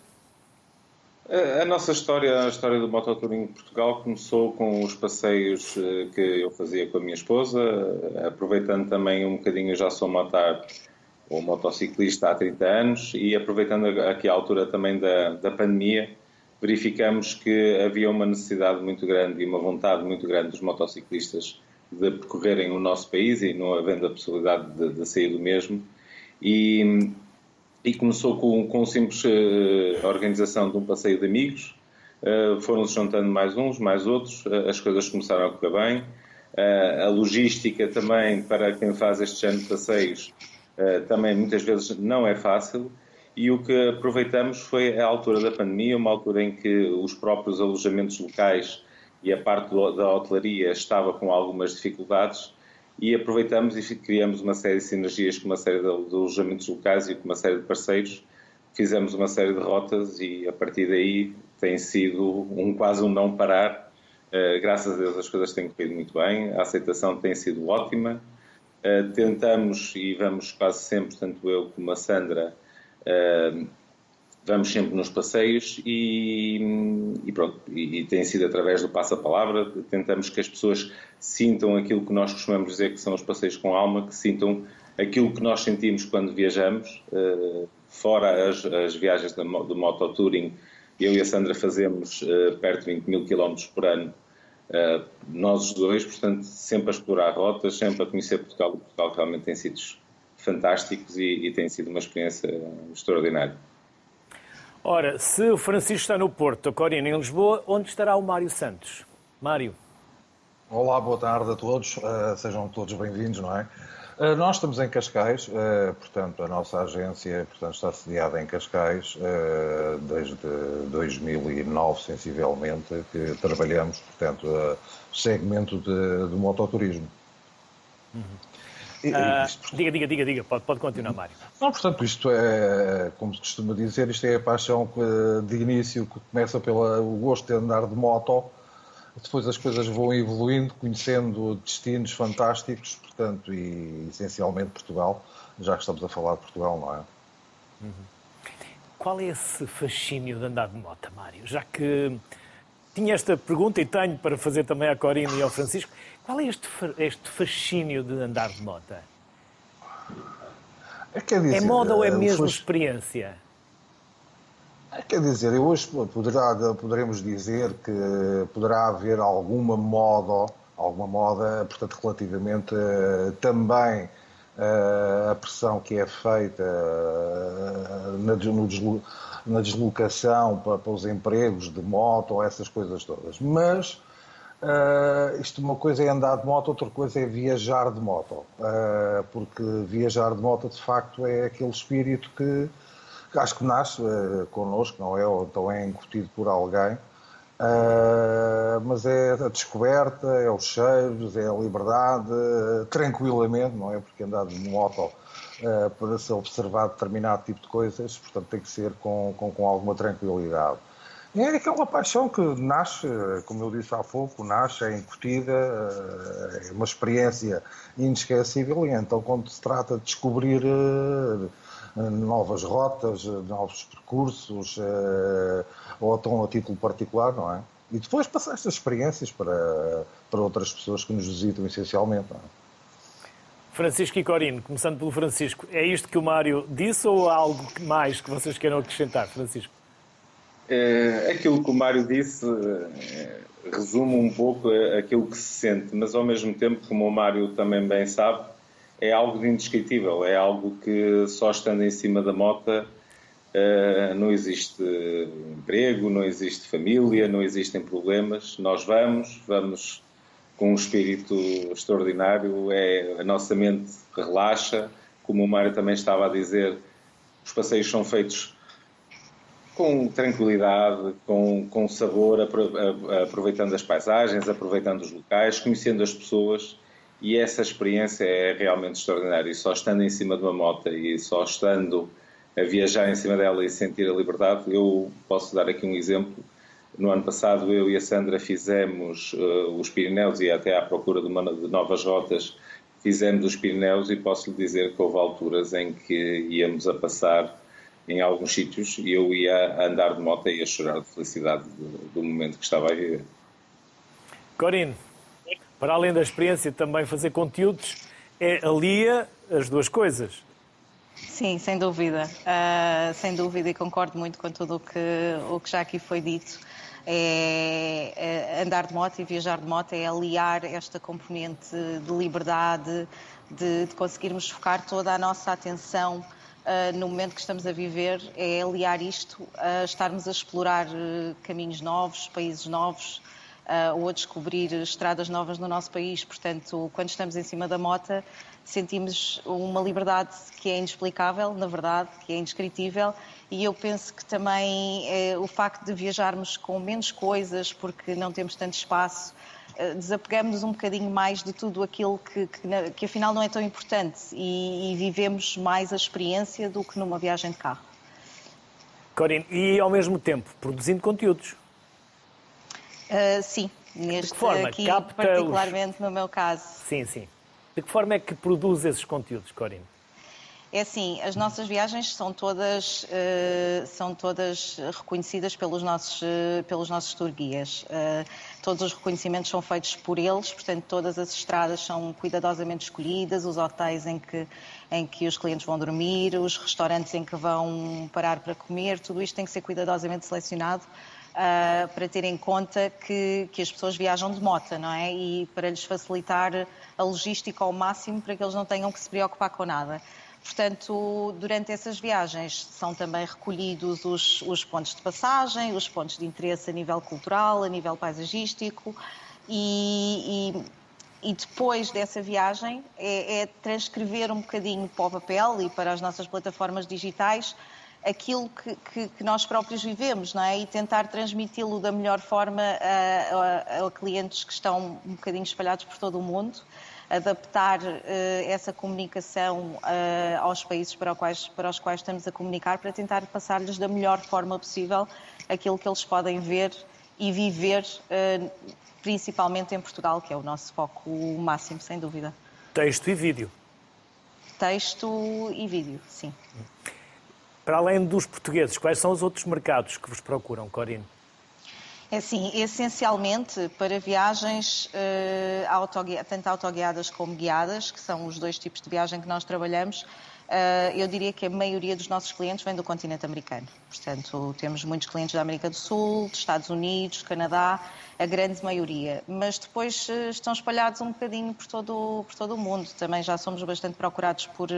A nossa história, a história do mototouring em Portugal começou com os passeios eh, que eu fazia com a minha esposa, aproveitando também um bocadinho, já sou motar ou motociclista há 30 anos e aproveitando aqui a altura também da, da pandemia, verificamos que havia uma necessidade muito grande e uma vontade muito grande dos motociclistas de percorrerem o nosso país e não havendo a possibilidade de, de sair do mesmo. E, e começou com, com simples uh, organização de um passeio de amigos, uh, foram-se juntando mais uns, mais outros, uh, as coisas começaram a correr bem. a logística também, para quem faz este género de passeios, também muitas vezes não é fácil. E o que aproveitamos foi a altura da pandemia, uma altura em que os próprios alojamentos locais e a parte da hotelaria estava com algumas dificuldades e aproveitamos e criamos uma série de sinergias com uma série de alojamentos locais e com uma série de parceiros. Fizemos uma série de rotas e a partir daí tem sido um quase um não parar. Uh, graças a Deus as coisas têm corrido muito bem, a aceitação tem sido ótima. Uh, tentamos e vamos quase sempre, tanto eu como a Sandra, vamos sempre nos passeios e, e pronto, e, e, tem sido através do passa-palavra, tentamos que as pessoas sintam aquilo que nós costumamos dizer que são os passeios com alma, que sintam aquilo que nós sentimos quando viajamos, uh, fora as, as, viagens do, do mototouring, eu e a Sandra fazemos uh, perto de 20 mil quilómetros por ano, uh, nós os dois, portanto, sempre a explorar rotas, sempre a conhecer Portugal, Portugal realmente tem sítios fantásticos e, e tem sido uma experiência extraordinária. Ora, se o Francisco está no Porto, a Corina em Lisboa, onde estará o Mário Santos? Mário. Olá, boa tarde a todos, uh, sejam todos bem-vindos, não é? Uh, nós estamos em Cascais, uh, portanto, a nossa agência portanto, está sediada em Cascais desde 2009, sensivelmente, que trabalhamos, portanto, segmento de, de mototurismo. Uhum. Uh, diga, diga, diga, diga, pode, pode continuar, Mário. Não, portanto, isto é, como se costuma dizer, isto é a paixão de início que começa pelo gosto de andar de moto, depois as coisas vão evoluindo, conhecendo destinos fantásticos, portanto, e essencialmente Portugal, já que estamos a falar de Portugal, não é? Uhum. qual é esse fascínio de andar de moto, Mário? Já que tinha esta pergunta e tenho para fazer também à Corina e ao Francisco, qual é este, este fascínio de andar de moto? É, dizer, é moda ou é mesmo experiência? É, quer dizer, hoje poderá, poderemos dizer que poderá haver alguma moda, alguma moda, portanto, relativamente uh, também uh, a pressão que é feita na, deslocação para, para, os empregos de moto ou essas coisas todas. Mas Uh, isto uma coisa é andar de moto, outra coisa é viajar de moto. Uh, porque viajar de moto, de facto, é aquele espírito que acho que nasce uh, connosco, não é? Ou então é incutido por alguém. Uh, mas é a descoberta, é os cheiros, é a liberdade, tranquilamente, não é? Porque andar de moto para se observar determinado tipo de coisas, portanto tem que ser com, com, com alguma tranquilidade. É aquela paixão que nasce, como eu disse há pouco, nasce, é incutida, é uma experiência inesquecível e então quando se trata de descobrir eh, novas rotas, novos percursos, eh, ou até a título particular, não é? E depois passar estas experiências para, para outras pessoas que nos visitam essencialmente, não é? Francisco e começando pelo Francisco, é isto que o Mário disse ou há algo mais que vocês queiram acrescentar, Francisco? É, aquilo que o Mário disse é, resume um pouco aquilo que se sente, mas ao mesmo tempo, como o Mário também bem sabe, é algo de indescritível, é algo que só estando em cima da mota uh, não existe emprego, não existe família, não existem problemas. Nós vamos, vamos com um espírito extraordinário, é, a nossa mente relaxa, como o Mário também estava a dizer, os passeios são feitos com tranquilidade, com, com sabor, aproveitando as paisagens, aproveitando os locais, conhecendo as pessoas e essa experiência é realmente extraordinária. E só estando em cima de uma moto e só estando a viajar em cima dela e sentir a liberdade, eu posso dar aqui um exemplo. No ano passado, eu e a Sandra fizemos uh, os Pirineus e até à procura de, uma, de novas rotas, fizemos os Pirineus e posso lhe dizer que houve alturas em que íamos a passar em alguns sítios e eu ia andar de moto e ia chorar de felicidade do, do momento que estava a viver. Corine, para além da experiência também fazer conteúdos, é alia as duas coisas. Sim, sem dúvida. Uh, sem dúvida e concordo muito com tudo o que, o que já aqui foi dito. É, é, andar de moto e viajar de moto é aliar esta componente de liberdade, de, de conseguirmos focar toda a nossa atenção uh, no momento que estamos a viver, é aliar isto a estarmos a explorar uh, caminhos novos, países novos uh, ou a descobrir estradas novas no nosso país. Portanto, quando estamos em cima da mota, sentimos uma liberdade que é inexplicável, na verdade, que é indescritível. E eu penso que também o facto de viajarmos com menos coisas, porque não temos tanto espaço, eh, desapegamos um bocadinho mais de tudo aquilo que, que, que afinal não é tão importante e, e, vivemos mais a experiência do que numa viagem de carro. Corine, e ao mesmo tempo produzindo conteúdos? Uh, sim, neste forma? aqui Capta particularmente os... no meu caso. Sim, sim. De que forma é que produz esses conteúdos, Corine? É assim, as nossas viagens são todas, uh, são todas reconhecidas pelos nossos, uh, pelos nossos tour guias. Uh, todos os reconhecimentos são feitos por eles, portanto, todas as estradas são cuidadosamente escolhidas, os hotéis em que, em que os clientes vão dormir, os restaurantes em que vão parar para comer, tudo isto tem que ser cuidadosamente selecionado. para ter em conta que, que as pessoas viajam de moto, não é? E para lhes facilitar a logística ao máximo para que eles não tenham que se preocupar com nada. Portanto, durante essas viagens são também recolhidos os, os, pontos de passagem, os pontos de interesse a nível cultural, a nível paisagístico e, e, e depois dessa viagem é, é, transcrever um bocadinho para o papel e para as nossas plataformas digitais aquilo que, que, que nós próprios vivemos, não é? E tentar transmiti-lo da melhor forma a, a, a clientes que estão um bocadinho espalhados por todo o mundo adaptar uh, essa comunicação uh, aos países para, quais, para os quais estamos a comunicar, para tentar passar-lhes da melhor forma possível aquilo que eles podem ver e viver, uh, principalmente em Portugal, que é o nosso foco máximo, sem dúvida. Texto e vídeo. Texto e vídeo, sim. para além dos portugueses, quais são os outros mercados que vos procuram, Corine? É assim, essencialmente para viagens autoguia, tanto autoguiadas como guiadas, que são os dois tipos de viagem que nós trabalhamos, uh, eu diria que a maioria dos nossos clientes vem do continente americano. Portanto, temos muitos clientes da América do Sul, dos Estados Unidos, Canadá, a grande maioria. Mas depois uh, estão espalhados um bocadinho por todo, por todo o mundo. Também já somos bastante procurados por,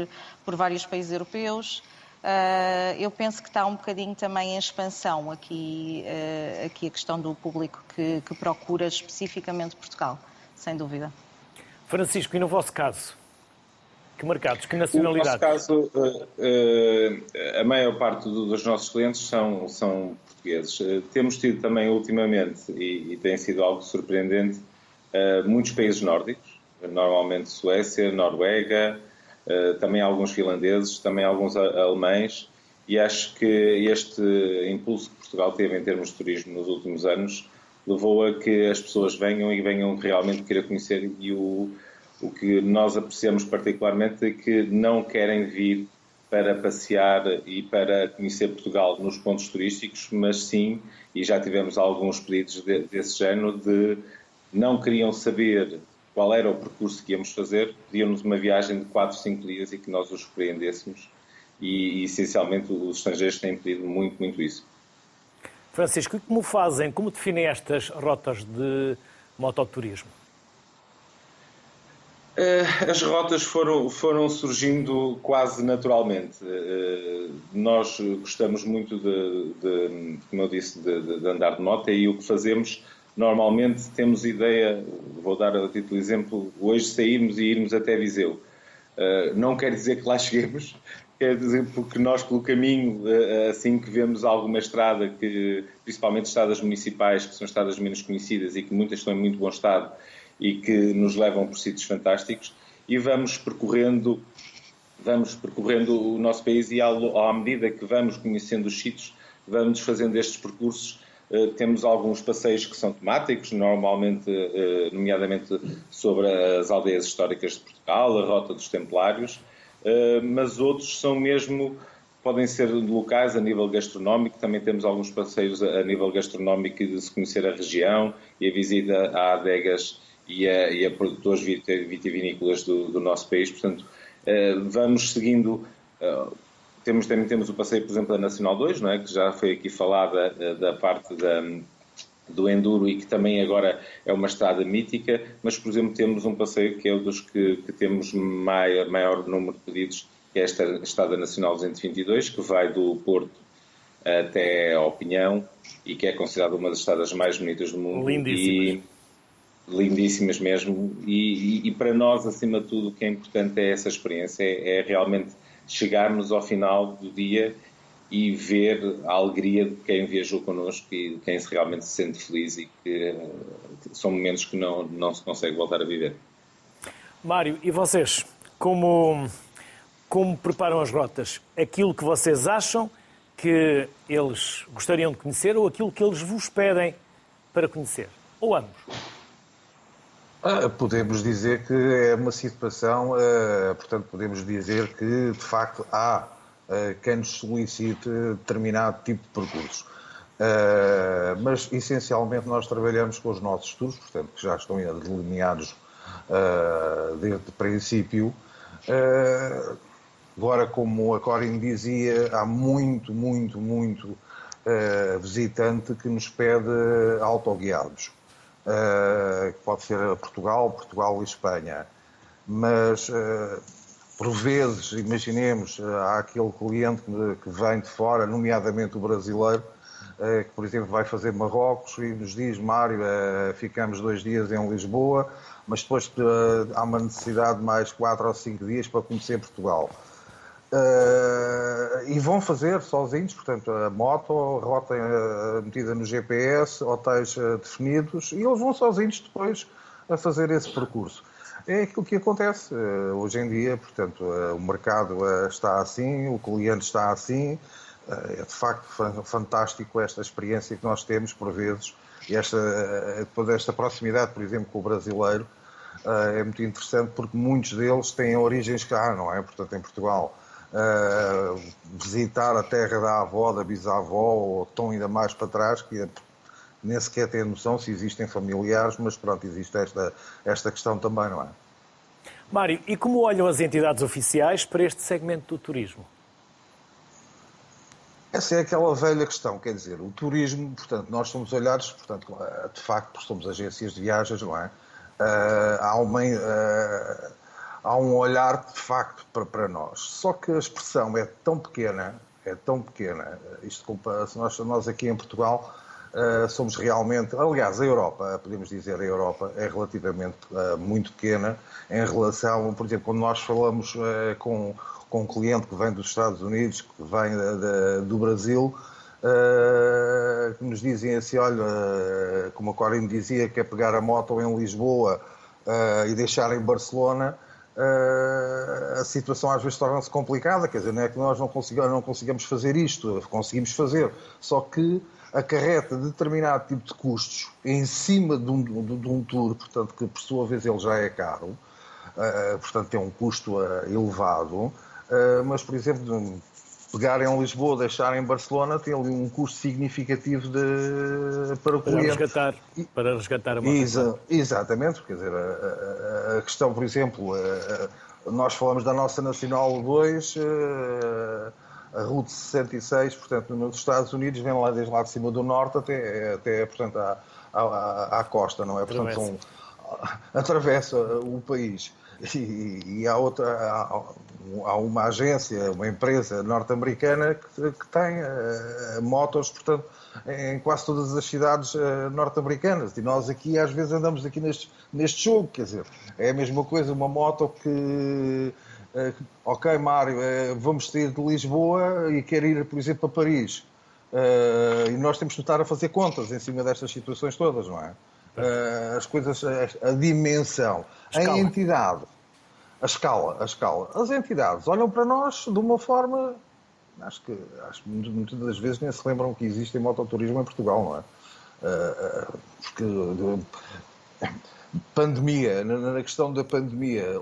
por vários países europeus. Uh, eu penso que está um bocadinho também em expansão aqui, uh, aqui a questão do público que, que, procura especificamente Portugal, sem dúvida. Francisco, e no vosso caso? Que mercados, que nacionalidades? No nosso caso, uh, a maior parte dos nossos clientes são, são portugueses. temos tido também ultimamente, e, e tem sido algo surpreendente, muitos países nórdicos, normalmente Suécia, Noruega, também alguns finlandeses, também alguns alemães, e acho que este impulso que Portugal teve em termos de turismo nos últimos anos levou a que as pessoas venham e venham realmente querer conhecer e o, o que nós apreciamos particularmente é que não querem vir para passear e para conhecer Portugal nos pontos turísticos, mas sim, e já tivemos alguns pedidos de, desse género, de não queriam saber qual era o percurso que íamos fazer, pediam-nos uma viagem de 4, 5 dias e que nós os surpreendêssemos. E, e, essencialmente os estrangeiros têm pedido muito, muito isso. Francisco, e como fazem, como definem estas rotas de mototurismo? Eh, as rotas foram, foram surgindo quase naturalmente. Eh, nós gostamos muito de, de como eu disse, de, de, andar de moto e o que fazemos normalmente temos ideia, vou dar a título de exemplo, hoje sairmos e irmos até Viseu. Uh, não quer dizer que lá cheguemos, quer dizer porque nós pelo caminho, uh, assim que vemos alguma estrada, que, principalmente estradas municipais, que são estradas menos conhecidas e que muitas estão em muito bom estado e que nos levam por sítios fantásticos, e vamos percorrendo vamos percorrendo o nosso país e à medida que vamos conhecendo os sítios, vamos fazendo estes percursos temos alguns passeios que são temáticos, normalmente, eh, nomeadamente sobre as aldeias históricas de Portugal, a Rota dos Templários, eh, mas outros são mesmo, podem ser locais a nível gastronómico, também temos alguns passeios a nível gastronómico de se conhecer a região e a visita a adegas e a, e a produtores vitivinícolas do, do nosso país, portanto, vamos seguindo temos, também temos o passeio, por exemplo, da Nacional 2, não é? que já foi aqui falada eh, da parte da, do Enduro e que também agora é uma estrada mítica, mas, por exemplo, temos um passeio que é um dos que, que temos maior, maior número de pedidos, que é esta Estrada Nacional 222, que vai do Porto até ao Pinhão e que é considerada uma das estradas mais bonitas do mundo. Lindíssimas. E, lindíssimas mesmo. E, e, e, para nós, acima de tudo, o que é importante é essa experiência, é, é realmente chegarmos ao final do dia e ver a alegria de quem viajou connosco e de quem realmente se sente feliz e que eh, são momentos que não, não se consegue voltar a viver. Mário, e vocês? Como, como preparam as rotas? Aquilo que vocês acham que eles gostariam de conhecer ou aquilo que eles vos pedem para conhecer? Ou ambos? Ah, podemos dizer que é uma situação, uh, portanto, podemos dizer que de facto há uh, quem nos solicite determinado tipo de percurso. Mas essencialmente nós trabalhamos com os nossos estudos, portanto, que já estão delineados desde princípio. agora, como a Corin dizia, há muito, muito, muito visitante que nos pede autoguiados que pode ser Portugal, Portugal e Espanha. Mas, uh, por vezes, imaginemos, uh, há aquele cliente que vem de fora, nomeadamente o brasileiro, que, por exemplo, vai fazer Marrocos e nos diz, Mário, ficamos dois dias em Lisboa, mas depois há uma necessidade de mais quatro ou cinco dias para conhecer Portugal. Uh, e vão fazer sozinhos, portanto, a moto, a rota uh, metida no GPS, hotéis uh, definidos, e eles vão sozinhos depois a fazer esse percurso. É aquilo que acontece hoje em dia, portanto, o mercado está assim, o cliente está assim, é de facto fantástico esta experiência que nós temos, por vezes, e esta, depois desta proximidade, por exemplo, com o brasileiro, é muito interessante porque muitos deles têm origens cá, não é? Portanto, em Portugal visitar a terra da avó, da bisavó, ou tão ainda mais para trás, que é, nem sequer tem noção se existem familiares, mas pronto, existe esta, esta questão também, não é? Mário, e como olham as entidades oficiais para este segmento do turismo? Essa é aquela velha questão, quer dizer, o turismo, portanto, nós somos olhados, portanto, de facto, somos agências de viagens, não é? Uh, há, uma, uh, há um olhar, de facto, para, para nós. Só que a expressão é tão pequena, é tão pequena, isto, nós, nós aqui em Portugal uh, somos realmente, aliás, a Europa, podemos dizer, a Europa é relativamente muito pequena em relação, por exemplo, quando nós falamos com com um cliente que vem dos Estados Unidos, que vem do Brasil, uh, que nos dizem assim, olha, uh, como a Corine dizia, que é pegar a moto em Lisboa uh, e deixar em Barcelona, a situação às vezes torna-se complicada, quer dizer, não é que nós não consigamos, não consigamos fazer isto, conseguimos fazer, só que acarreta determinado tipo de custos em cima de um, de, um tour, portanto, que por sua vez ele já é caro, portanto tem um custo elevado, eh, mas, por exemplo, pegar em Lisboa, deixar em Barcelona, tem ali um custo significativo de, para o para cliente. Resgatar, para resgatar a. Exa exatamente, quer dizer, a, a, a, questão, por exemplo, a, nós falamos da nossa Nacional 2, eh, a Route 66, portanto, nos Estados Unidos, vem lá desde lá de cima do norte até, até portanto, à, à, à costa, não é? Portanto, são, atravessa o país. E, e há outra, há, há, uma agência, uma empresa norte-americana que, que, tem uh, motos, portanto, em quase todas as cidades uh, norte-americanas. E nós aqui às vezes andamos aqui neste, neste jogo, quer dizer, é a mesma coisa, uma moto que uh, ok, Mário, vamos sair de Lisboa e quer ir, por exemplo, para Paris. e nós temos que estar a fazer contas em cima destas situações todas, não é? as coisas, a, a dimensão, a entidade, a escala, a escala. As entidades olham para nós de uma forma, acho que, acho muitas das vezes nem se lembram que existe mototurismo em Portugal, não é? Uh, porque pandemia, na, questão da pandemia,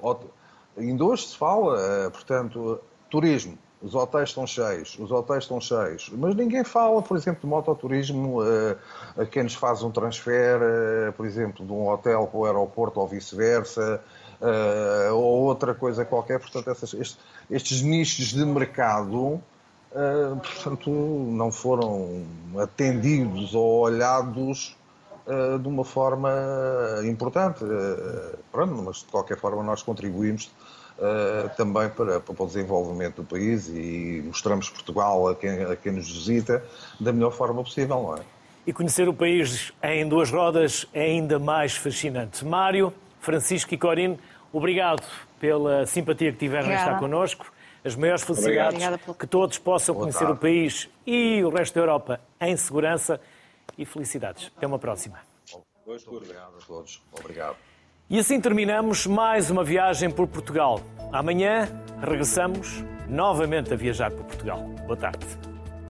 ainda hoje se fala, portanto, turismo, os hotéis estão cheios, os hotéis estão cheios, mas ninguém fala, por exemplo, de mototurismo a quem nos faz um transfer, por exemplo, de um hotel para o aeroporto ou vice-versa, uh, ou outra coisa qualquer. Portanto, essas, estes, estes, nichos de mercado, portanto, não foram atendidos ou olhados de uma forma importante. Pronto, mas de qualquer forma nós contribuímos uh, também para, para o desenvolvimento do país e mostramos Portugal a quem, a quem nos visita da melhor forma possível, não é? E conhecer o país em duas rodas é ainda mais fascinante. Mário, Francisco e Corine, obrigado pela simpatia que tiveram em estar connosco. As maiores felicidades, que todos possam Boa conhecer tarde. o país e o resto da Europa em segurança e felicidades. Até uma próxima. Muito obrigado a todos. Obrigado. E assim terminamos mais uma viagem por Portugal. Amanhã regressamos novamente a viajar por Portugal. Boa tarde.